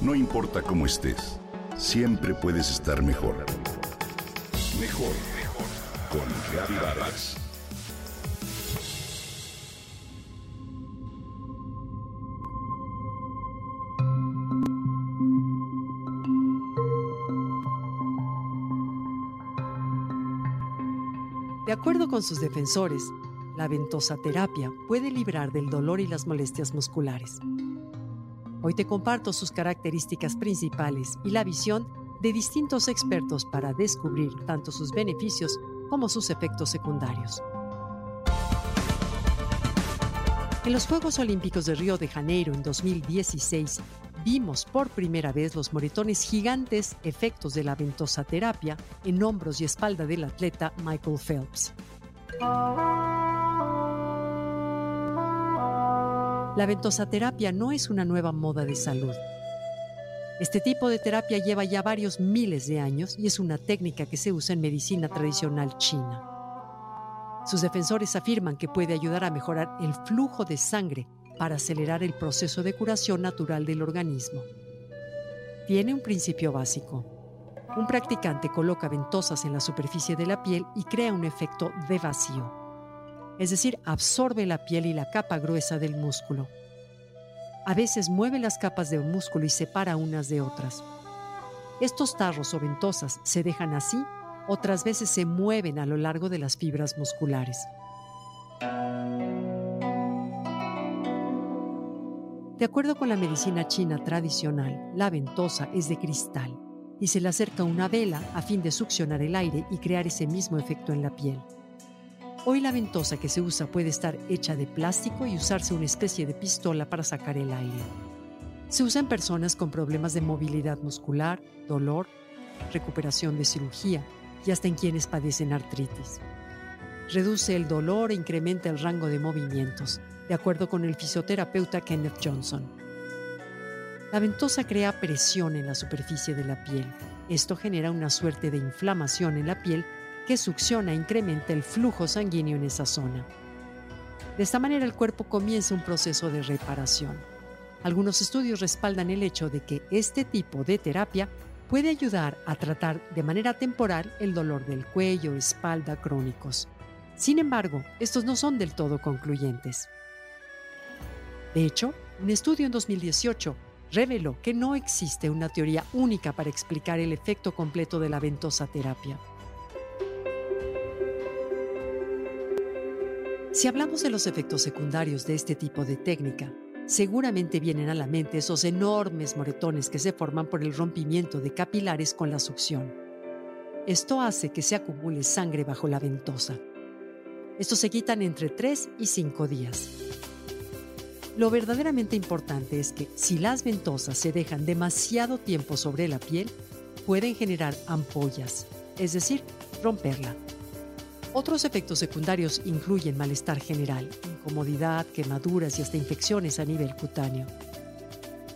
No importa cómo estés, siempre puedes estar mejor. Mejor, mejor. Con Vargas. De acuerdo con sus defensores, la ventosa terapia puede librar del dolor y las molestias musculares. Hoy te comparto sus características principales y la visión de distintos expertos para descubrir tanto sus beneficios como sus efectos secundarios. En los Juegos Olímpicos de Río de Janeiro en 2016, vimos por primera vez los moretones gigantes efectos de la ventosa terapia en hombros y espalda del atleta Michael Phelps. La ventosaterapia no es una nueva moda de salud. Este tipo de terapia lleva ya varios miles de años y es una técnica que se usa en medicina tradicional china. Sus defensores afirman que puede ayudar a mejorar el flujo de sangre para acelerar el proceso de curación natural del organismo. Tiene un principio básico. Un practicante coloca ventosas en la superficie de la piel y crea un efecto de vacío es decir, absorbe la piel y la capa gruesa del músculo. A veces mueve las capas del músculo y separa unas de otras. Estos tarros o ventosas se dejan así, otras veces se mueven a lo largo de las fibras musculares. De acuerdo con la medicina china tradicional, la ventosa es de cristal y se le acerca una vela a fin de succionar el aire y crear ese mismo efecto en la piel. Hoy la ventosa que se usa puede estar hecha de plástico y usarse una especie de pistola para sacar el aire. Se usa en personas con problemas de movilidad muscular, dolor, recuperación de cirugía y hasta en quienes padecen artritis. Reduce el dolor e incrementa el rango de movimientos, de acuerdo con el fisioterapeuta Kenneth Johnson. La ventosa crea presión en la superficie de la piel. Esto genera una suerte de inflamación en la piel que succiona e incrementa el flujo sanguíneo en esa zona. De esta manera el cuerpo comienza un proceso de reparación. Algunos estudios respaldan el hecho de que este tipo de terapia puede ayudar a tratar de manera temporal el dolor del cuello, espalda crónicos. Sin embargo, estos no son del todo concluyentes. De hecho, un estudio en 2018 reveló que no existe una teoría única para explicar el efecto completo de la ventosa terapia. Si hablamos de los efectos secundarios de este tipo de técnica, seguramente vienen a la mente esos enormes moretones que se forman por el rompimiento de capilares con la succión. Esto hace que se acumule sangre bajo la ventosa. Estos se quitan entre 3 y 5 días. Lo verdaderamente importante es que si las ventosas se dejan demasiado tiempo sobre la piel, pueden generar ampollas, es decir, romperla. Otros efectos secundarios incluyen malestar general, incomodidad, quemaduras y hasta infecciones a nivel cutáneo.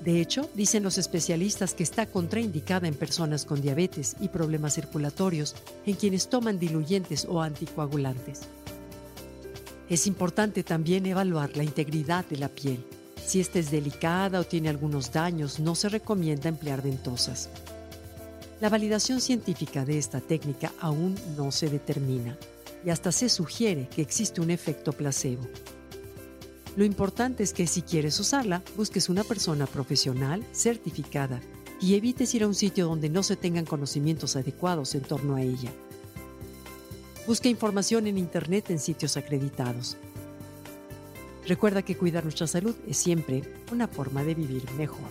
De hecho, dicen los especialistas que está contraindicada en personas con diabetes y problemas circulatorios, en quienes toman diluyentes o anticoagulantes. Es importante también evaluar la integridad de la piel. Si esta es delicada o tiene algunos daños, no se recomienda emplear ventosas. La validación científica de esta técnica aún no se determina y hasta se sugiere que existe un efecto placebo. Lo importante es que si quieres usarla, busques una persona profesional, certificada, y evites ir a un sitio donde no se tengan conocimientos adecuados en torno a ella. Busca información en Internet en sitios acreditados. Recuerda que cuidar nuestra salud es siempre una forma de vivir mejor.